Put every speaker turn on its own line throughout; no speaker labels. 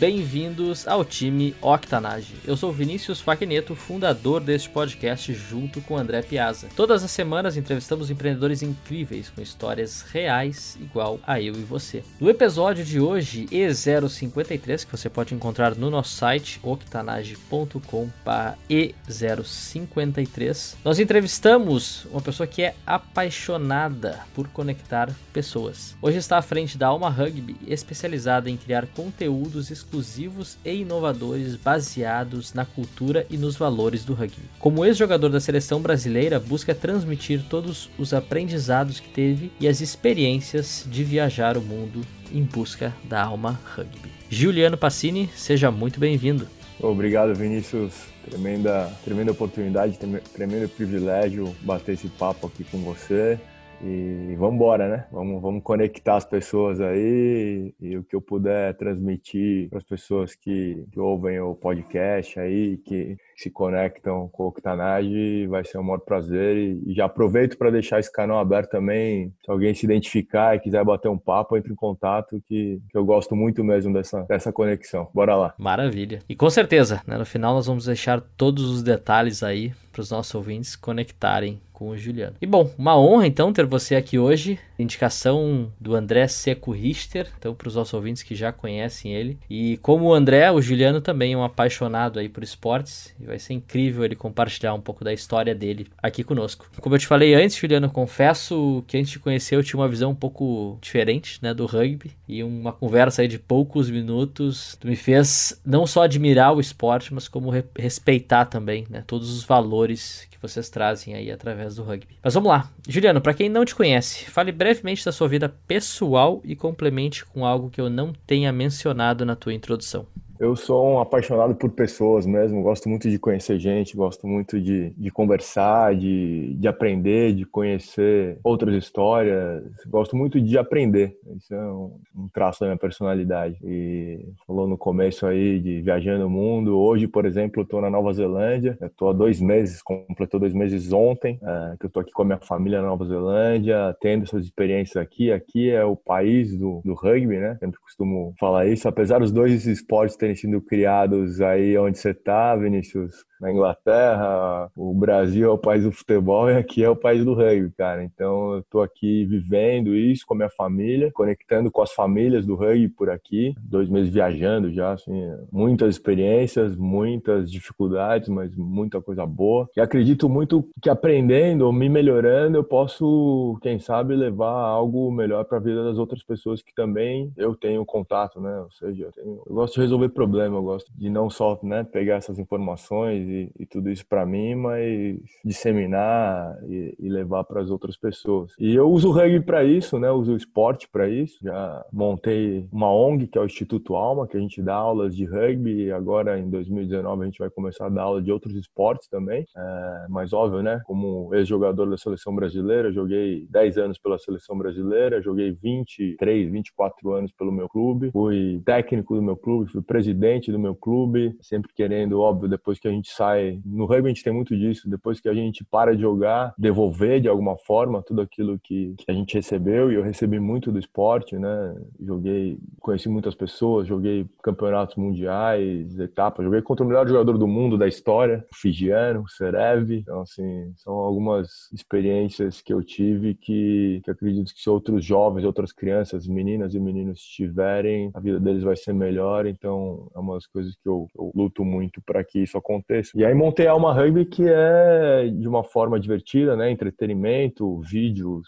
bem-vindos ao time Octanage. Eu sou Vinícius Faquineto, fundador deste podcast junto com André Piazza. Todas as semanas entrevistamos empreendedores incríveis com histórias reais igual a eu e você. No episódio de hoje, E053, que você pode encontrar no nosso site octanage.com/e053, nós entrevistamos uma pessoa que é apaixonada por conectar pessoas. Hoje está à frente da Alma Rugby, especializada em criar conteúdos exclusivos exclusivos e inovadores baseados na cultura e nos valores do rugby. Como ex-jogador da seleção brasileira, busca transmitir todos os aprendizados que teve e as experiências de viajar o mundo em busca da alma rugby. Juliano Passini, seja muito bem-vindo.
Obrigado, Vinícius. Tremenda, tremenda oportunidade, tremendo privilégio bater esse papo aqui com você. E vamos embora, né? Vamos, vamos conectar as pessoas aí e, o que eu puder transmitir para as pessoas que, que, ouvem o podcast aí, que se conectam com o Octanage, vai ser um maior prazer. E, e já aproveito para deixar esse canal aberto também. Se alguém se identificar e quiser bater um papo, entre em contato, que, que eu gosto muito mesmo dessa, dessa conexão. Bora lá.
Maravilha. E com certeza, né, no final nós vamos deixar todos os detalhes aí para os nossos ouvintes conectarem com o Juliano. E bom, uma honra então ter você aqui hoje. Indicação do André Seco Richter, então para os nossos ouvintes que já conhecem ele. E como o André, o Juliano também é um apaixonado aí por esportes e vai ser incrível ele compartilhar um pouco da história dele aqui conosco. Como eu te falei antes, Juliano, confesso que antes de conhecer eu tinha uma visão um pouco diferente, né, do rugby e uma conversa aí de poucos minutos me fez não só admirar o esporte, mas como re respeitar também, né, todos os valores vocês trazem aí através do rugby. Mas vamos lá. Juliano, para quem não te conhece, fale brevemente da sua vida pessoal e complemente com algo que eu não tenha mencionado na tua introdução.
Eu sou um apaixonado por pessoas mesmo, gosto muito de conhecer gente, gosto muito de, de conversar, de, de aprender, de conhecer outras histórias, gosto muito de aprender, isso é um, um traço da minha personalidade. E falou no começo aí de viajando o mundo, hoje, por exemplo, eu estou na Nova Zelândia, estou há dois meses, completou dois meses ontem, é, que eu estou aqui com a minha família na Nova Zelândia, tendo essas experiências aqui, aqui é o país do, do rugby, né, sempre costumo falar isso, apesar dos dois esportes terem sido criados aí onde você está, Vinícius, na Inglaterra, o Brasil é o país do futebol e aqui é o país do rugby, cara. Então eu tô aqui vivendo isso com a minha família, conectando com as famílias do rugby por aqui, dois meses viajando já, assim, muitas experiências, muitas dificuldades, mas muita coisa boa. E acredito muito que aprendendo, me melhorando, eu posso, quem sabe, levar algo melhor para a vida das outras pessoas que também eu tenho contato, né? Ou seja, eu, tenho... eu gosto de resolver problema, eu gosto de não só né, pegar essas informações e, e tudo isso para mim, mas disseminar e, e levar para as outras pessoas. E eu uso o rugby para isso, né? uso o esporte para isso. Já montei uma ONG que é o Instituto Alma, que a gente dá aulas de rugby. E agora em 2019 a gente vai começar a dar aula de outros esportes também. É, mas óbvio, né? Como ex-jogador da seleção brasileira, joguei 10 anos pela seleção brasileira, joguei 23, 24 anos pelo meu clube, fui técnico do meu clube, fui presidente do meu clube, sempre querendo, óbvio, depois que a gente sai. No rugby a gente tem muito disso, depois que a gente para de jogar, devolver de alguma forma tudo aquilo que, que a gente recebeu, e eu recebi muito do esporte, né? Joguei, conheci muitas pessoas, joguei campeonatos mundiais, etapas, joguei contra o melhor jogador do mundo da história, o Figiano, o Serev. Então, assim, são algumas experiências que eu tive que, que acredito que se outros jovens, outras crianças, meninas e meninos tiverem, a vida deles vai ser melhor. Então, é uma das coisas que eu, eu luto muito para que isso aconteça. E aí montei a Alma Rugby, que é de uma forma divertida, né? Entretenimento, vídeos,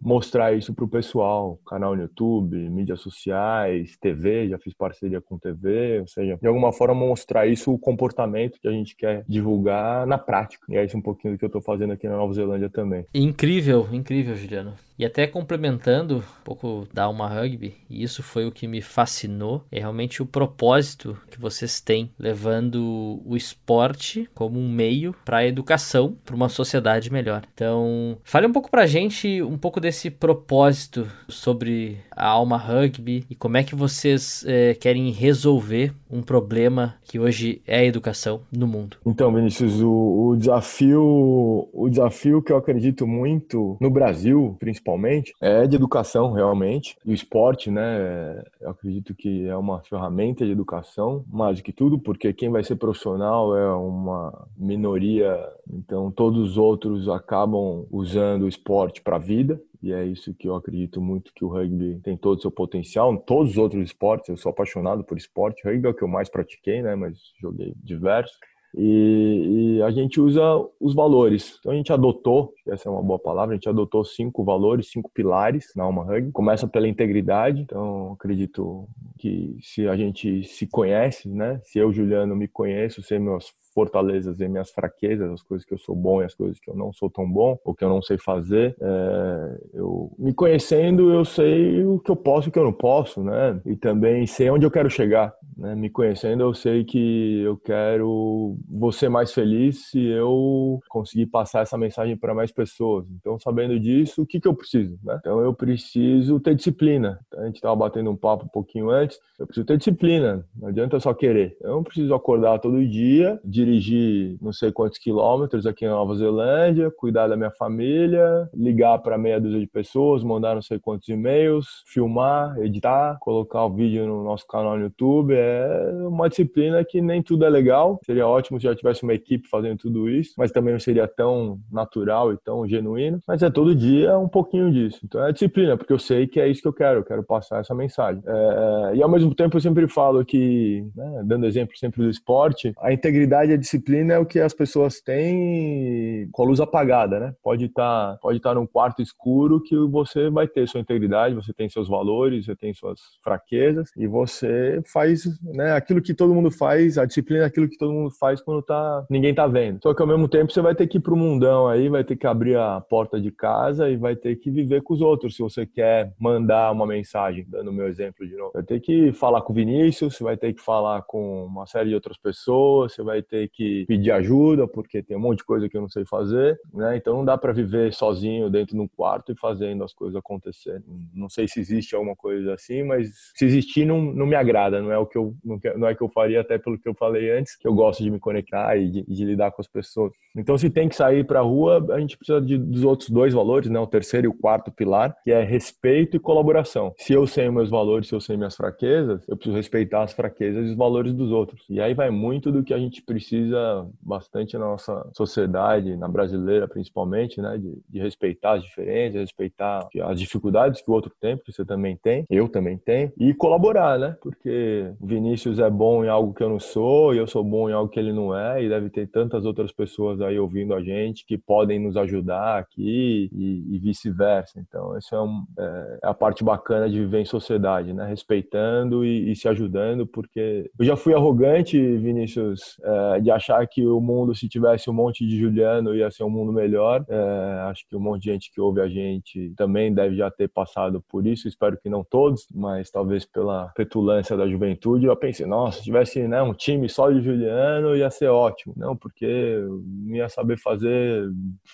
mostrar isso para o pessoal, canal no YouTube, mídias sociais, TV, já fiz parceria com TV, ou seja, de alguma forma mostrar isso, o comportamento que a gente quer divulgar na prática. E é isso um pouquinho do que eu estou fazendo aqui na Nova Zelândia também.
Incrível, incrível, Juliano. E até complementando um pouco da Alma Rugby, e isso foi o que me fascinou, é realmente o propósito que vocês têm levando o esporte esporte como um meio para a educação, para uma sociedade melhor. Então, fale um pouco para a gente um pouco desse propósito sobre a Alma Rugby e como é que vocês é, querem resolver um problema que hoje é a educação no mundo.
Então, Vinícius, o, o desafio, o desafio que eu acredito muito no Brasil, principalmente, é de educação realmente. E o esporte, né? Eu acredito que é uma ferramenta de educação, mais do que tudo, porque quem vai ser profissional é uma minoria, então todos os outros acabam usando o esporte para a vida e é isso que eu acredito muito que o rugby tem todo o seu potencial. Todos os outros esportes, eu sou apaixonado por esporte. Rugby é o que eu mais pratiquei, né? Mas joguei diversos. E, e, a gente usa os valores. Então a gente adotou, essa é uma boa palavra, a gente adotou cinco valores, cinco pilares na Alma Rugby. Começa pela integridade, então acredito que se a gente se conhece, né? Se eu, Juliano, me conheço, sei meus fortalezas e minhas fraquezas, as coisas que eu sou bom e as coisas que eu não sou tão bom, ou que eu não sei fazer. É, eu me conhecendo, eu sei o que eu posso e o que eu não posso, né? E também sei onde eu quero chegar. Né? Me conhecendo, eu sei que eu quero ser mais feliz se eu conseguir passar essa mensagem para mais pessoas. Então, sabendo disso, o que, que eu preciso? Né? Então, eu preciso ter disciplina. A gente estava batendo um papo um pouquinho antes. Eu preciso ter disciplina. Não adianta só querer. Eu não preciso acordar todo dia, dirigir não sei quantos quilômetros aqui na Nova Zelândia, cuidar da minha família, ligar para meia dúzia de pessoas, mandar não sei quantos e-mails, filmar, editar, colocar o vídeo no nosso canal no YouTube. É uma disciplina que nem tudo é legal. Seria ótimo se já tivesse uma equipe fazendo tudo isso, mas também não seria tão natural e tão genuíno. Mas é todo dia um pouquinho disso. Então é disciplina, porque eu sei que é isso que eu quero. Eu quero passar essa mensagem. É... e ao mesmo tempo eu sempre falo que, né, dando exemplo sempre do esporte, a integridade e a disciplina é o que as pessoas têm com a luz apagada, né? Pode estar, tá, pode tá num quarto escuro que você vai ter sua integridade, você tem seus valores, você tem suas fraquezas e você faz, né, aquilo que todo mundo faz, a disciplina é aquilo que todo mundo faz quando tá, ninguém tá vendo. Só que ao mesmo tempo você vai ter que ir pro mundão aí, vai ter que abrir a porta de casa e vai ter que viver com os outros se você quer mandar uma mensagem, dando o meu exemplo de novo. Vai ter que falar com o Vinícius, você vai ter que falar com uma série de outras pessoas, você vai ter que pedir ajuda, porque tem um monte de coisa que eu não sei fazer, né? Então não dá para viver sozinho dentro de um quarto e fazendo as coisas acontecerem. Não sei se existe alguma coisa assim, mas se existir não, não me agrada, não é o que eu não, não é que eu faria até pelo que eu falei antes, que eu gosto de me conectar e de, de lidar com as pessoas. Então se tem que sair para a rua, a gente precisa de, dos outros dois valores, né? O terceiro e o quarto pilar, que é respeito e colaboração. Se eu sei meus valores, se eu sei minhas fraquezas, eu preciso respeitar as fraquezas e os valores dos outros. E aí vai muito do que a gente precisa precisa bastante na nossa sociedade, na brasileira principalmente, né, de, de, respeitar as diferenças, respeitar as dificuldades que o outro tem, porque você também tem, eu também tenho, e colaborar, né, porque o Vinícius é bom em algo que eu não sou, e eu sou bom em algo que ele não é, e deve ter tantas outras pessoas aí ouvindo a gente que podem nos ajudar aqui e, e vice-versa. Então, essa é, um, é, é, a parte bacana de viver em sociedade, né, respeitando e, e se ajudando, porque eu já fui arrogante, Vinícius, é, de achar que o mundo, se tivesse um monte de Juliano, ia ser um mundo melhor. É, acho que um monte de gente que ouve a gente também deve já ter passado por isso. Espero que não todos, mas talvez pela petulância da juventude. Eu pensei, nossa, se tivesse né, um time só de Juliano, ia ser ótimo. Não, porque não ia saber fazer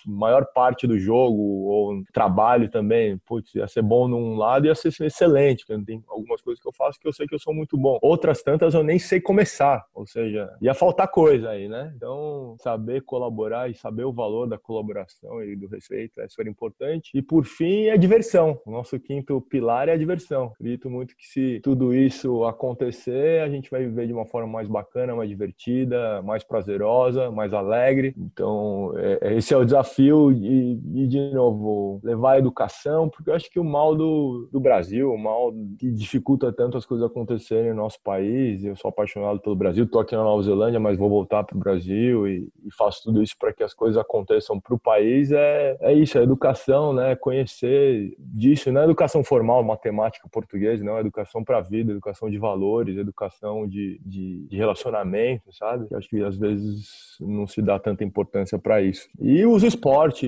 maior parte do jogo ou trabalho também. Putz, ia ser bom num lado ia ser excelente. Tem algumas coisas que eu faço que eu sei que eu sou muito bom. Outras tantas eu nem sei começar. Ou seja, ia faltar coisa coisa aí, né? Então, saber colaborar e saber o valor da colaboração e do respeito é super importante. E por fim, é diversão. O nosso quinto pilar é a diversão. Acredito muito que se tudo isso acontecer, a gente vai viver de uma forma mais bacana, mais divertida, mais prazerosa, mais alegre. Então, é, é esse é o desafio e, e, de novo, levar a educação, porque eu acho que o mal do, do Brasil, o mal que dificulta tanto as coisas acontecerem no nosso país, eu sou apaixonado pelo Brasil, tô aqui na Nova Zelândia, mas vou voltar para o Brasil e, e, faço tudo isso para que as coisas aconteçam para o país é, é isso, é educação, né? Conhecer disso, não é educação formal, matemática, português, não, é educação para a vida, educação de valores, educação de, de, de relacionamento, sabe? Eu acho que às vezes não se dá tanta importância para isso. E uso esporte,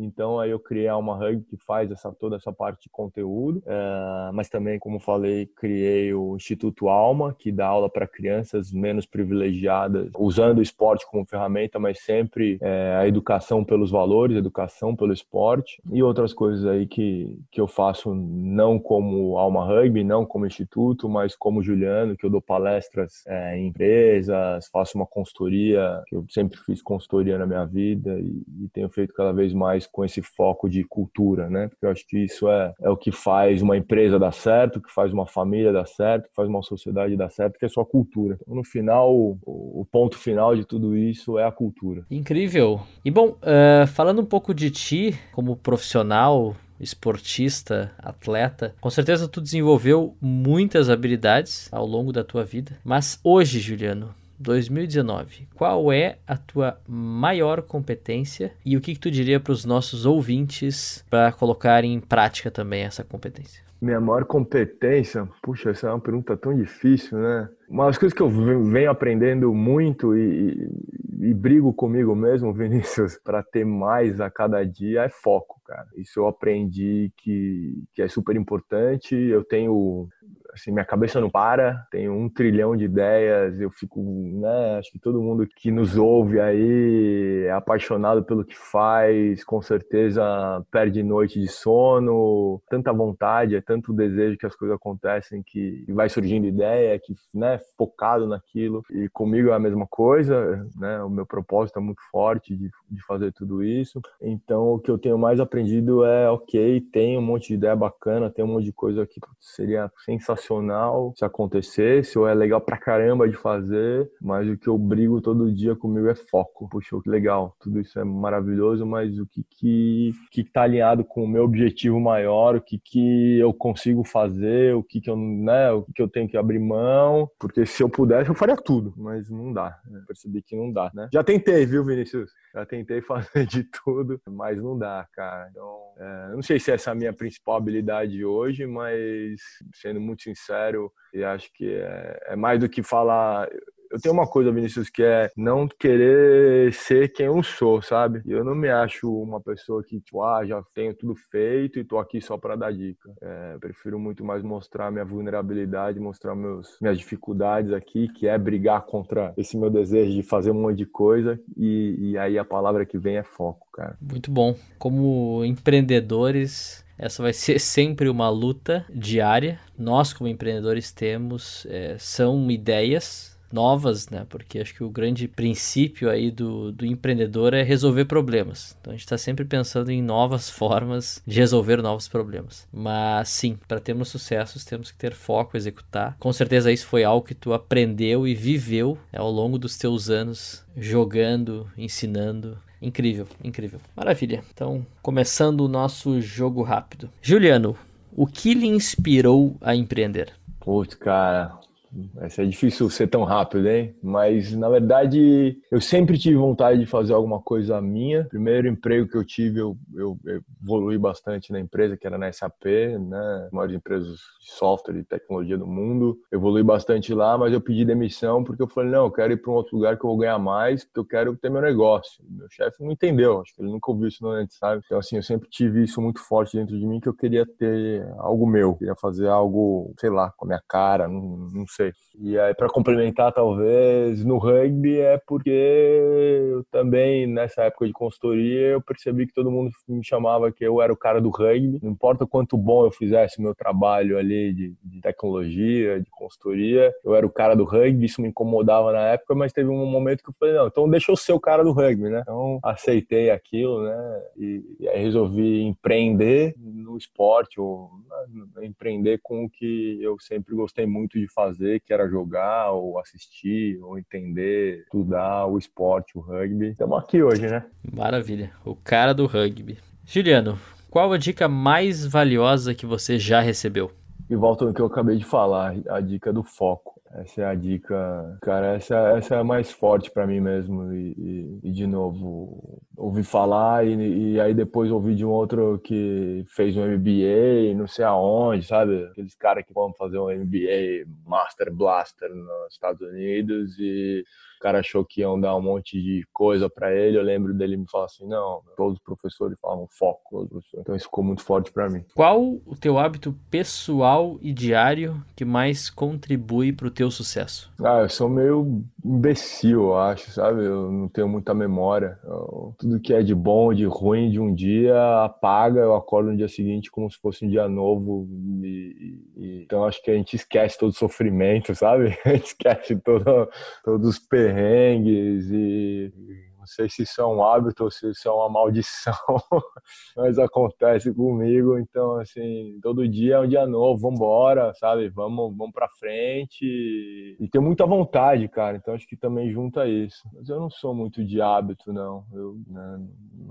então aí eu criei a Alma Rugby que faz essa, toda essa parte de conteúdo, é, mas também, como falei, criei o Instituto Alma, que dá aula para crianças menos privilegiadas, usando o esporte como ferramenta, mas sempre é, a educação pelos valores, educação pelo esporte e outras coisas aí que, que eu faço não como Alma Rugby, não como instituto, mas como Juliano, que eu dou palestras é, em empresas, faço uma consultoria, que eu sempre fiz consultoria na minha vida e, e, tenho feito cada vez mais com esse foco de cultura, né? Porque eu acho que isso é, é o que faz uma empresa dar certo, que faz uma família dar certo, que faz uma sociedade dar certo, que é sua cultura. Então, no final, o, o ponto final de tudo isso é a cultura.
Incrível. E bom, uh, falando um pouco de ti como profissional, esportista, atleta, com certeza tu desenvolveu muitas habilidades ao longo da tua vida. Mas hoje, Juliano, 2019, qual é a tua maior competência e o que, que tu diria para os nossos ouvintes para colocar em prática também essa competência?
Minha maior competência? Puxa, essa é uma pergunta tão difícil, né? Uma das coisas que eu venho aprendendo muito e, e, e brigo comigo mesmo, Vinícius, para ter mais a cada dia é foco, cara. Isso eu aprendi que, que é super importante. Eu tenho assim, minha cabeça não para, tenho um trilhão de ideias, eu fico, né, acho que todo mundo que nos ouve aí é apaixonado pelo que faz, com certeza perde noite de sono, tanta vontade, é tanto desejo que as coisas acontecem que vai surgindo ideia, que, né, focado naquilo, e comigo é a mesma coisa, né, o meu propósito é muito forte de, de fazer tudo isso, então o que eu tenho mais aprendido é, ok, tem um monte de ideia bacana, tem um monte de coisa que seria sensacional se acontecesse, ou é legal pra caramba de fazer, mas o que eu brigo todo dia comigo é foco. Puxa, que legal, tudo isso é maravilhoso, mas o que que, que tá alinhado com o meu objetivo maior, o que que eu consigo fazer, o que que eu, né, o que eu tenho que abrir mão, porque se eu pudesse eu faria tudo, mas não dá, né? percebi que não dá, né? Já tentei, viu, Vinícius? Já tentei fazer de tudo, mas não dá, cara. Então, é, não sei se essa é a minha principal habilidade hoje, mas sendo muito sincero, e acho que é, é mais do que falar eu tenho uma coisa, Vinícius, que é não querer ser quem eu sou, sabe? Eu não me acho uma pessoa que, tipo, ah, já tenho tudo feito e tô aqui só para dar dica. É, prefiro muito mais mostrar minha vulnerabilidade, mostrar meus, minhas dificuldades aqui, que é brigar contra esse meu desejo de fazer um monte de coisa. E, e aí a palavra que vem é foco, cara.
Muito bom. Como empreendedores, essa vai ser sempre uma luta diária. Nós, como empreendedores, temos é, são ideias novas, né? Porque acho que o grande princípio aí do, do empreendedor é resolver problemas. Então a gente está sempre pensando em novas formas de resolver novos problemas. Mas sim, para termos sucessos temos que ter foco, executar. Com certeza isso foi algo que tu aprendeu e viveu né, ao longo dos teus anos jogando, ensinando. Incrível, incrível. Maravilha. Então, começando o nosso jogo rápido. Juliano, o que lhe inspirou a empreender?
Putz, cara, Vai ser difícil ser tão rápido, hein? Mas, na verdade, eu sempre tive vontade de fazer alguma coisa minha. Primeiro emprego que eu tive, eu, eu, evolui bastante na empresa, que era na SAP, né? Maiores empresas de software e tecnologia do mundo. Evolui bastante lá, mas eu pedi demissão porque eu falei, não, eu quero ir para um outro lugar que eu vou ganhar mais, porque eu quero ter meu negócio. Meu chefe não entendeu, acho que ele nunca ouviu isso antes, sabe? Então, assim, eu sempre tive isso muito forte dentro de mim, que eu queria ter algo meu. Eu queria fazer algo, sei lá, com a minha cara, não, não sei. E aí, para complementar, talvez, no rugby é porque eu também, nessa época de consultoria, eu percebi que todo mundo me chamava que eu era o cara do rugby. Não importa quanto bom eu fizesse o meu trabalho ali de, de tecnologia, de consultoria, eu era o cara do rugby, isso me incomodava na época, mas teve um momento que eu falei, não, então deixa eu ser o cara do rugby, né? Então, aceitei aquilo, né? E, e aí resolvi empreender no esporte, ou empreender com o que eu sempre gostei muito de fazer, que era jogar, ou assistir, ou entender, estudar o esporte, o rugby. Estamos aqui hoje, né?
Maravilha. O cara do rugby. Juliano, qual a dica mais valiosa que você já recebeu?
E volta no que eu acabei de falar, a dica do foco. Essa é a dica, cara. Essa, essa é a mais forte para mim mesmo. E, e, e, de novo, ouvi falar e, e, aí depois ouvi de um outro que fez um MBA, não sei aonde, sabe? Aqueles caras que vão fazer um MBA Master Blaster nos Estados Unidos e o cara achou que iam dar um monte de coisa para ele. Eu lembro dele me falar assim: não, todos os professores falavam foco. Então isso ficou muito forte para mim.
Qual o teu hábito pessoal e diário que mais contribui para o teu sucesso?
Ah, eu sou meio imbecil, eu acho, sabe? Eu não tenho muita memória. Eu, tudo que é de bom, de ruim, de um dia apaga, eu acordo no dia seguinte como se fosse um dia novo. E, e, então acho que a gente esquece todo o sofrimento, sabe? A gente esquece todo, todos os perrengues e sei se isso é um hábito ou se isso é uma maldição, mas acontece comigo. Então, assim, todo dia é um dia novo, vamos embora, sabe? Vamos, vamos pra frente e ter muita vontade, cara. Então, acho que também junta isso. Mas eu não sou muito de hábito, não. Eu né,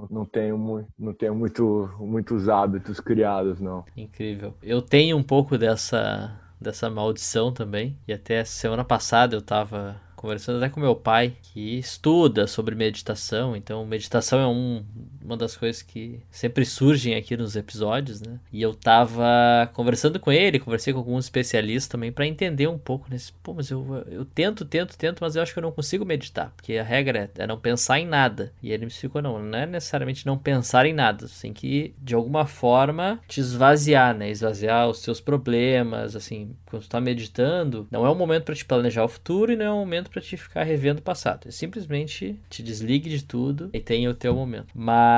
não tenho, não tenho muito, muitos hábitos criados, não.
Incrível. Eu tenho um pouco dessa, dessa maldição também. E até semana passada eu tava conversando até com meu pai, que estuda sobre meditação. Então, meditação é um, uma das coisas que sempre surgem aqui nos episódios, né? E eu tava conversando com ele, conversei com alguns especialistas também para entender um pouco nesse. Pô, mas eu, eu tento, tento, tento, mas eu acho que eu não consigo meditar, porque a regra é, é não pensar em nada. E ele me explicou: não, não é necessariamente não pensar em nada, você tem que, de alguma forma, te esvaziar, né? Esvaziar os seus problemas, assim, quando tu tá meditando, não é um momento para te planejar o futuro e não é um momento para te ficar revendo o passado. É simplesmente te desligue de tudo e tenha o teu momento. Mas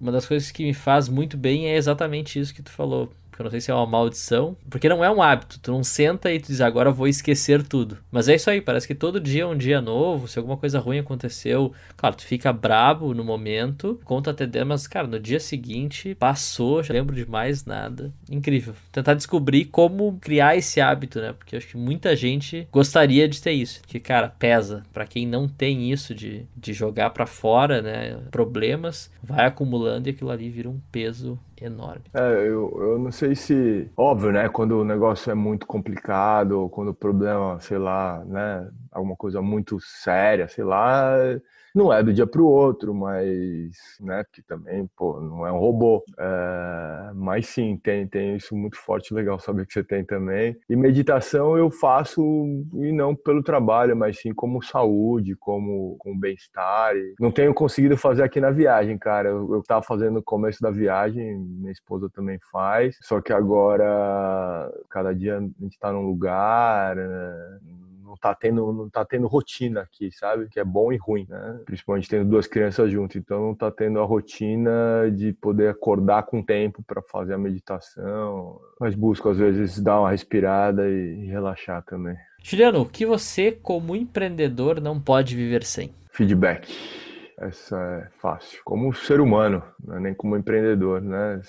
uma das coisas que me faz muito bem é exatamente isso que tu falou eu não sei se é uma maldição, porque não é um hábito. Tu não senta e tu diz, agora vou esquecer tudo. Mas é isso aí, parece que todo dia é um dia novo. Se alguma coisa ruim aconteceu, claro, tu fica brabo no momento, conta até dentro, mas, cara, no dia seguinte passou, já lembro de mais nada. Incrível. Tentar descobrir como criar esse hábito, né? Porque acho que muita gente gostaria de ter isso. Que, cara, pesa. para quem não tem isso de, de jogar para fora, né? Problemas, vai acumulando e aquilo ali vira um peso enorme.
É, eu, eu não sei se. Óbvio, né? Quando o negócio é muito complicado, ou quando o problema, sei lá, né? Alguma coisa muito séria, sei lá não é do dia para o outro, mas, né, porque também, pô, não é um robô. É, mas sim, tem, tem isso muito forte, legal saber que você tem também. E meditação eu faço, e não pelo trabalho, mas sim como saúde, como, como bem-estar. Não tenho conseguido fazer aqui na viagem, cara. Eu, eu tava fazendo no começo da viagem, minha esposa também faz, só que agora, cada dia a gente tá num lugar, né? Não tá tendo, não tá tendo rotina aqui, sabe? Que é bom e ruim, né? Principalmente tendo duas crianças junto, então não tá tendo a rotina de poder acordar com tempo para fazer a meditação. Mas busco às vezes dar uma respirada e relaxar também.
Juliano, o que você como empreendedor não pode viver sem?
Feedback essa é fácil. Como ser humano, né? nem como empreendedor, né?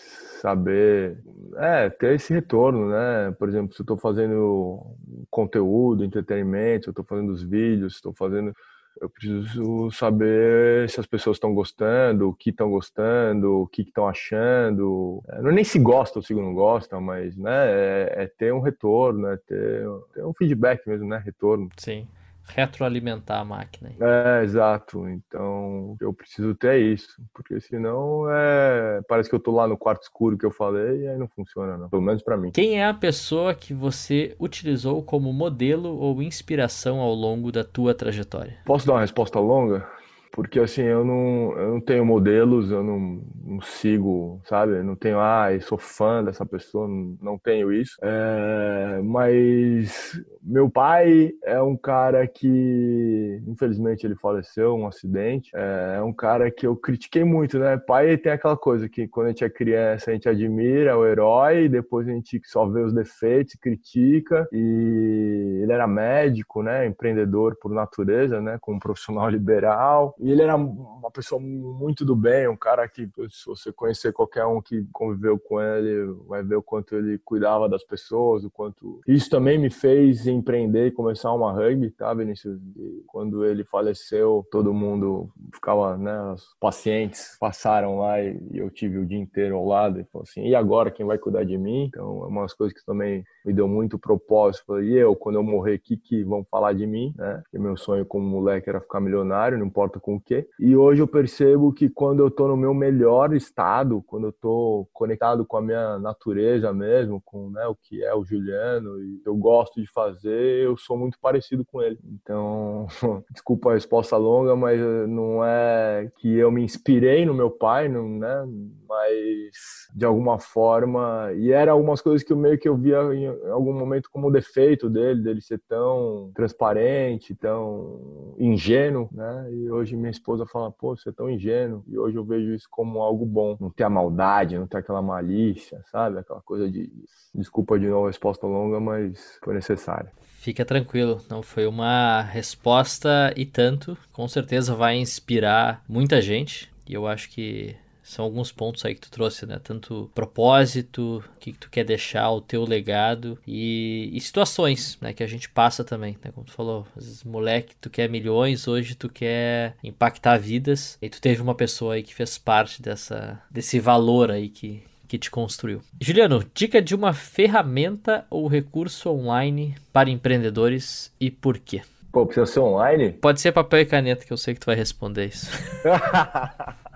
Saber, é, ter esse retorno, né? Por exemplo, se eu estou fazendo conteúdo, entretenimento, se eu estou fazendo os vídeos, estou fazendo eu preciso saber se as pessoas estão gostando, o que estão gostando, o que estão achando. É, não é nem se gostam ou se não gostam, mas né, é, é ter um retorno, é ter, ter, um feedback mesmo, né? Retorno.
Sim retroalimentar a máquina.
É, exato. Então eu preciso ter isso, porque senão é... parece que eu tô lá no quarto escuro que eu falei e aí não funciona, não. Pelo menos para mim.
Quem é a pessoa que você utilizou como modelo ou inspiração ao longo da tua trajetória?
Posso dar uma resposta longa? Porque assim, eu não, eu não tenho modelos, eu não, não sigo, sabe? Não tenho, ah, sou fã dessa pessoa, não, não tenho isso. É, mas meu pai é um cara que, infelizmente, ele faleceu, um acidente. É, é um cara que eu critiquei muito, né? Pai tem aquela coisa que quando a gente é criança, a gente admira o herói, depois a gente só vê os defeitos, critica. E ele era médico, né? Empreendedor por natureza, né? Como profissional liberal E ele era uma pessoa muito do bem, um cara que, se você conhecer qualquer um que conviveu com ele, vai ver o quanto ele cuidava das pessoas, o quanto. Isso também me fez empreender e começar uma rugby, tá, Vinícius? E quando ele faleceu, todo mundo ficava, né? Os pacientes passaram lá e eu tive o dia inteiro ao lado e falou assim: e agora quem vai cuidar de mim? Então, é umas coisas que também me deu muito propósito. Falei, e eu, quando eu morrer, o que, que vão falar de mim? Né? Porque meu sonho como moleque era ficar milionário, não importa com o quê. E hoje eu percebo que quando eu tô no meu melhor estado, quando eu tô conectado com a minha natureza mesmo, com né, o que é o Juliano, e eu gosto de fazer, eu sou muito parecido com ele. Então, desculpa a resposta longa, mas não é que eu me inspirei no meu pai, não, né? Mas de alguma forma, e era algumas coisas que eu meio que eu via em algum momento como defeito dele, dele ser tão transparente, tão ingênuo, né? E hoje minha esposa fala, pô, você é tão ingênuo. E hoje eu vejo isso como algo bom. Não ter a maldade, não ter aquela malícia, sabe? Aquela coisa de. Desculpa de novo a resposta longa, mas foi necessária.
Fica tranquilo, não foi uma resposta e tanto. Com certeza vai inspirar muita gente. E eu acho que são alguns pontos aí que tu trouxe, né? Tanto propósito, o que, que tu quer deixar, o teu legado e, e, situações, né? Que a gente passa também, né? Como tu falou, às vezes, moleque, tu quer milhões, hoje tu quer impactar vidas. E tu teve uma pessoa aí que fez parte dessa, desse valor aí que, que te construiu. Juliano, dica de uma ferramenta ou recurso online para empreendedores e por quê?
Pô, precisa ser online?
Pode ser papel e caneta, que eu sei que tu vai responder isso.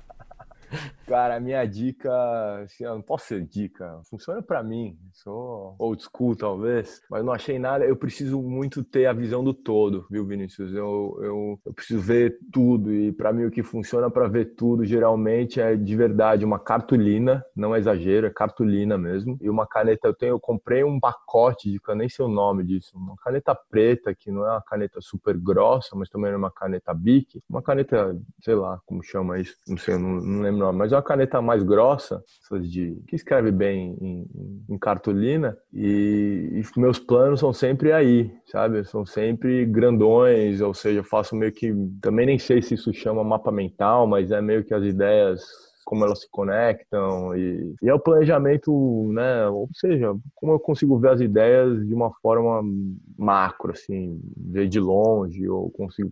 Cara, minha dica, assim, não posso ser dica, funciona para mim. Sou old school, talvez, mas não achei nada. Eu preciso muito ter a visão do todo, viu, Vinícius? Eu, eu, eu preciso ver tudo, e para mim o que funciona para ver tudo geralmente é de verdade uma cartolina, não é exagero, é cartolina mesmo, e uma caneta. Eu tenho, eu comprei um pacote de, eu nem sei o nome disso, uma caneta preta, que não é uma caneta super grossa, mas também é uma caneta Bic, uma caneta, sei lá como chama isso, não sei, não, não lembro o nome, mas uma caneta mais grossa, de, que escreve bem em, em cartolina, e, e, meus planos são sempre aí, sabe? São sempre grandões, ou seja, eu faço meio que. Também nem sei se isso chama mapa mental, mas é meio que as ideias como elas se conectam e, e é o planejamento, né? Ou seja, como eu consigo ver as ideias de uma forma macro, assim, ver de longe, ou consigo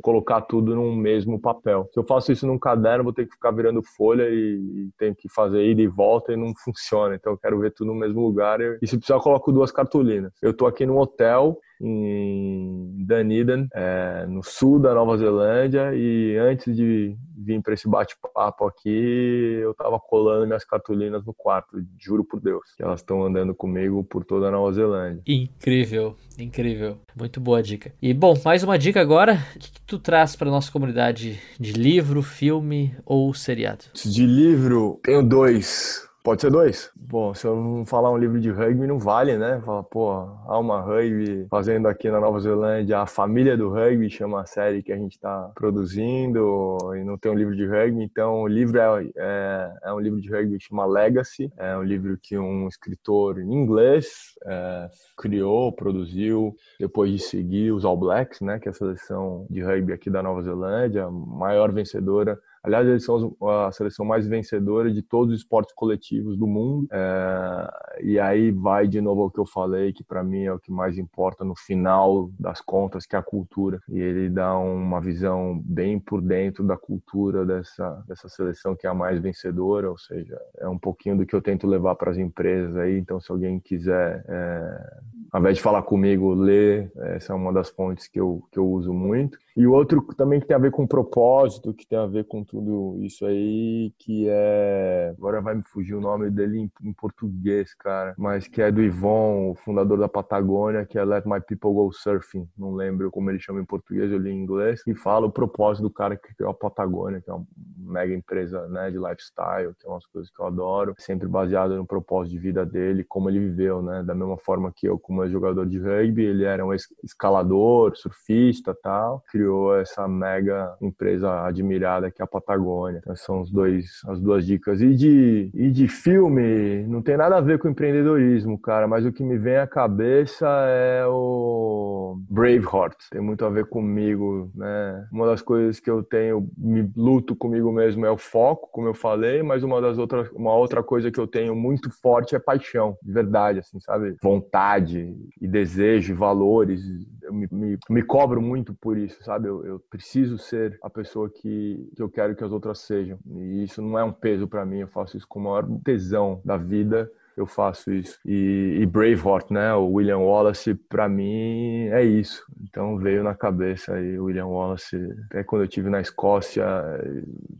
colocar tudo num mesmo papel. Se eu faço isso num caderno, vou ter que ficar virando folha e, e tenho que fazer ida e volta e não funciona. Então eu quero ver tudo no mesmo lugar e, e se precisar eu coloco duas cartolinas. Eu tô aqui num hotel em Dunedin, é, no sul da Nova Zelândia, e antes de vir para esse bate-papo aqui, eu tava colando minhas cartolinas no quarto, juro por Deus, que elas estão andando comigo por toda a Nova Zelândia.
Incrível, incrível. Muito boa dica. E bom, mais uma dica agora. O que, que tu traz para nossa comunidade de livro, filme ou seriado?
De livro, tenho dois. Pode ser dois. Bom, se eu não falar um livro de rugby, não vale, né? Fala, pô, há uma rugby fazendo aqui na Nova Zelândia, a família do rugby chama a série que a gente está produzindo e não tem um livro de rugby. Então, o livro é, é, é, um livro de rugby que chama Legacy. É um livro que um escritor inglês é, criou, produziu, depois de seguir os All Blacks, né? Que é a seleção de rugby aqui da Nova Zelândia, maior vencedora Aliás, eles são a seleção mais vencedora de todos os esportes coletivos do mundo. É, e aí vai de novo ao que eu falei, que para mim é o que mais importa no final das contas, que é a cultura. E ele dá uma visão bem por dentro da cultura dessa, dessa seleção que é a mais vencedora, ou seja, é um pouquinho do que eu tento levar para as empresas aí. Então, se alguém quiser, é, ao invés de falar comigo, ler, essa é uma das fontes que eu, que eu uso muito. E o outro também que tem a ver com propósito, que tem a ver com tudo isso aí, que é. Agora vai me fugir o nome dele em, em português, cara, mas que é do Ivon, o fundador da Patagônia, que é Let My People Go Surfing. Não lembro como ele chama em português, eu li em inglês. E fala o propósito do cara que criou a Patagônia, que é uma mega empresa né, de lifestyle, que é umas coisas que eu adoro, sempre baseado no propósito de vida dele, como ele viveu, né? Da mesma forma que eu, como como jogador de rugby, ele era um escalador, surfista tal, criou essa mega empresa admirada que é a Patagônia. Então são os dois, as duas dicas. E de, e de filme, não tem nada a ver com empreendedorismo, cara, mas o que me vem à cabeça é o Braveheart. Tem muito a ver comigo, né? Uma das coisas que eu tenho, me luto comigo mesmo é o foco, como eu falei, mas uma das outras, uma outra coisa que eu tenho muito forte é paixão, de verdade, assim, sabe? Vontade e desejo, valores. Eu me, me, me, cobro muito por isso, sabe? Eu, eu preciso ser a pessoa que, que eu quero que as outras sejam. E isso não é um peso para mim, eu faço isso com o maior tesão da vida eu faço isso. E, e Braveheart, né? O William Wallace, para mim, é isso. Então veio na cabeça aí o William Wallace. Até quando eu tive na Escócia,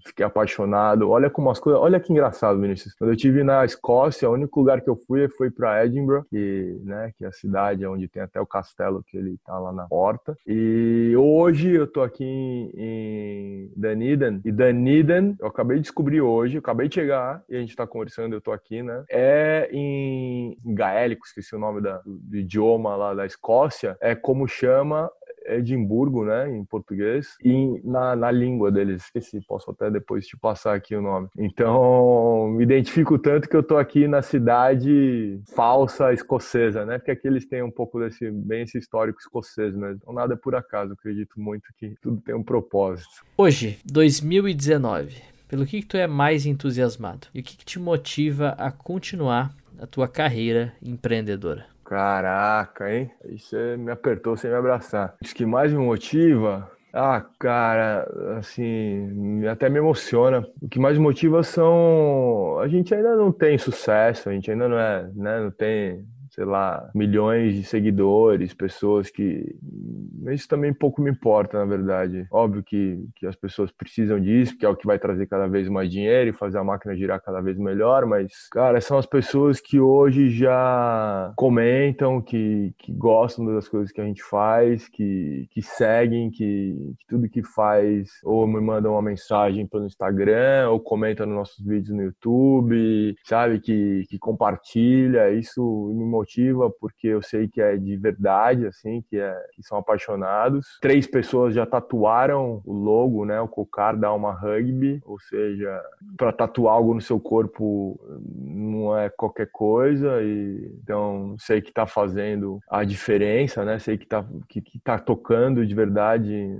fiquei apaixonado. Olha como as coisas. Olha que engraçado, Vinícius. Quando eu tive na Escócia, o único lugar que eu fui foi para Edinburgh, que, né, que é a cidade onde tem até o castelo que ele tá lá na porta. E hoje eu tô aqui em, em Dunedin. E Dunedin, eu acabei de descobrir hoje, eu acabei de chegar e a gente tá conversando, eu tô aqui, né? É em gaélico, esqueci o nome da, do idioma lá da Escócia, é como chama Edimburgo, né, em português, e na, na língua deles, esqueci, posso até depois te passar aqui o nome. Então, me identifico tanto que eu tô aqui na cidade falsa escocesa, né, porque aqui eles têm um pouco desse, bem esse histórico escocês mesmo. Então, nada é por acaso, acredito muito que tudo tem um propósito.
Hoje, 2019, pelo que, que tu é mais entusiasmado? E o que, que te motiva a continuar a tua carreira empreendedora?
Caraca, hein? Isso me apertou sem me abraçar. O que mais me motiva ah, cara, assim, até me emociona. O que mais motiva são. A gente ainda não tem sucesso, a gente ainda não é, né? Não tem sei lá, milhões de seguidores, pessoas que. Isso também pouco me importa, na verdade. Óbvio que, que as pessoas precisam disso, que é o que vai trazer cada vez mais dinheiro e fazer a máquina girar cada vez melhor, mas, cara, são as pessoas que hoje já comentam, que, que gostam das coisas que a gente faz, que, que seguem, que, que tudo que faz, ou me mandam uma mensagem pelo Instagram, ou comentam nos nossos vídeos no YouTube, sabe? Que, que compartilha. Isso me motiva porque eu sei que é de verdade, assim, que, é, que são apaixonados. Três pessoas já tatuaram o logo, né, o Cocar da Alma Rugby, ou seja, para tatuar algo no seu corpo não é qualquer coisa e então sei que está fazendo a diferença, né? Sei que está que, que tá tocando de verdade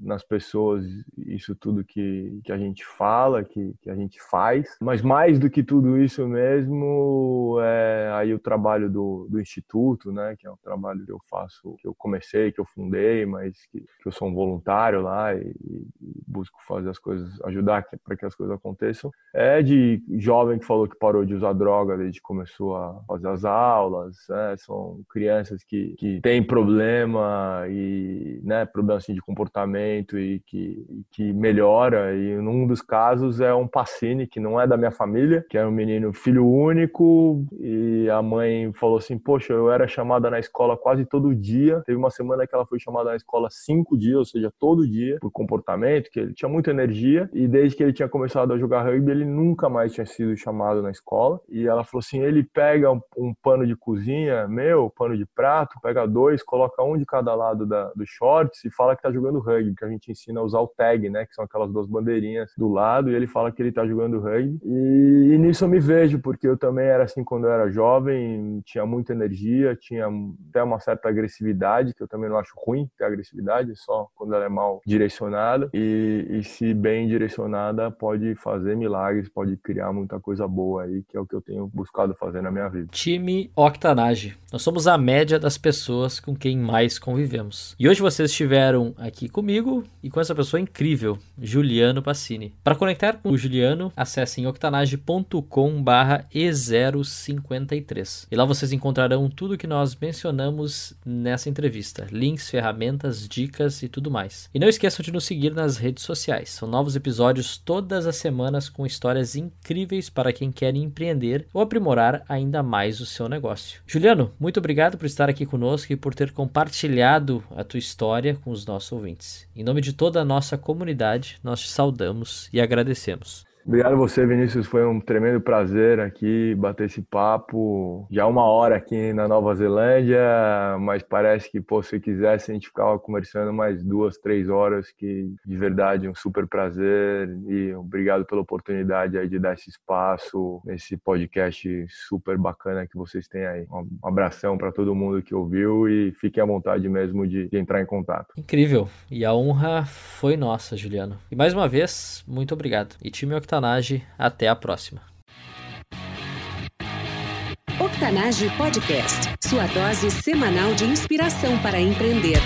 nas pessoas isso tudo que, que a gente fala, que, que a gente faz. Mas mais do que tudo isso mesmo é aí o trabalho do, do Instituto, né, que é um trabalho que eu faço, que eu comecei, que eu fundei, mas que, que eu sou um voluntário lá e, e busco fazer as coisas, ajudar para que as coisas aconteçam. É de jovem que falou que parou de usar droga desde que começou a fazer as aulas, né, são crianças que, que têm problema e, né, problema assim, de comportamento e que, que melhora e num dos casos é um Pacini, que não é da minha família, que é um menino filho único e a mãe falou assim: Poxa, eu era chamada na escola quase todo dia. Teve uma semana que ela foi chamada na escola cinco dias, ou seja, todo dia, por comportamento, que ele tinha muita energia. E desde que ele tinha começado a jogar rugby, ele nunca mais tinha sido chamado na escola. E ela falou assim: ele pega um, um pano de cozinha, meu, pano de prato, pega dois, coloca um de cada lado da, do shorts e fala que tá jogando rugby, que a gente ensina a usar o tag, né? Que são aquelas duas bandeirinhas do lado, e ele fala que ele tá jogando rugby. E, e nisso eu me vejo, porque eu também era assim quando eu era jovem, tinha muita energia, tinha até uma certa agressividade, que eu também não acho ruim ter agressividade, só quando ela é mal direcionada. E, e se bem direcionada, pode fazer milagres, pode criar muita coisa boa aí, que é o que eu tenho buscado fazer na minha vida.
Time Octanage. Nós somos a média das pessoas com quem mais convivemos. E hoje vocês estiveram aqui comigo e com essa pessoa incrível, Juliano Passini. Para conectar com o Juliano, acessem octanage.com/e053. E lá vocês encontrarão tudo que nós mencionamos nessa entrevista: links, ferramentas, dicas e tudo mais. E não esqueçam de nos seguir nas redes sociais. São novos episódios todas as semanas com histórias incríveis para quem quer empreender ou aprimorar ainda mais o seu negócio. Juliano, muito obrigado por estar aqui conosco e por ter compartilhado a tua história com os nossos ouvintes. Em nome de toda a nossa comunidade, nós te saudamos e agradecemos.
Obrigado a você, Vinícius. Foi um tremendo prazer aqui bater esse papo. Já uma hora aqui na Nova Zelândia, mas parece que, pô, se quisesse, a gente ficava conversando mais duas, três horas, que de verdade um super prazer e obrigado pela oportunidade aí de dar esse espaço nesse podcast super bacana que vocês têm aí. Um abração para todo mundo que ouviu e fiquem à vontade mesmo de, de entrar em contato.
Incrível. E a honra foi nossa, Juliano. E mais uma vez, muito obrigado. E time Octanage, até a próxima.
Octanage Podcast, sua dose semanal de inspiração para empreender.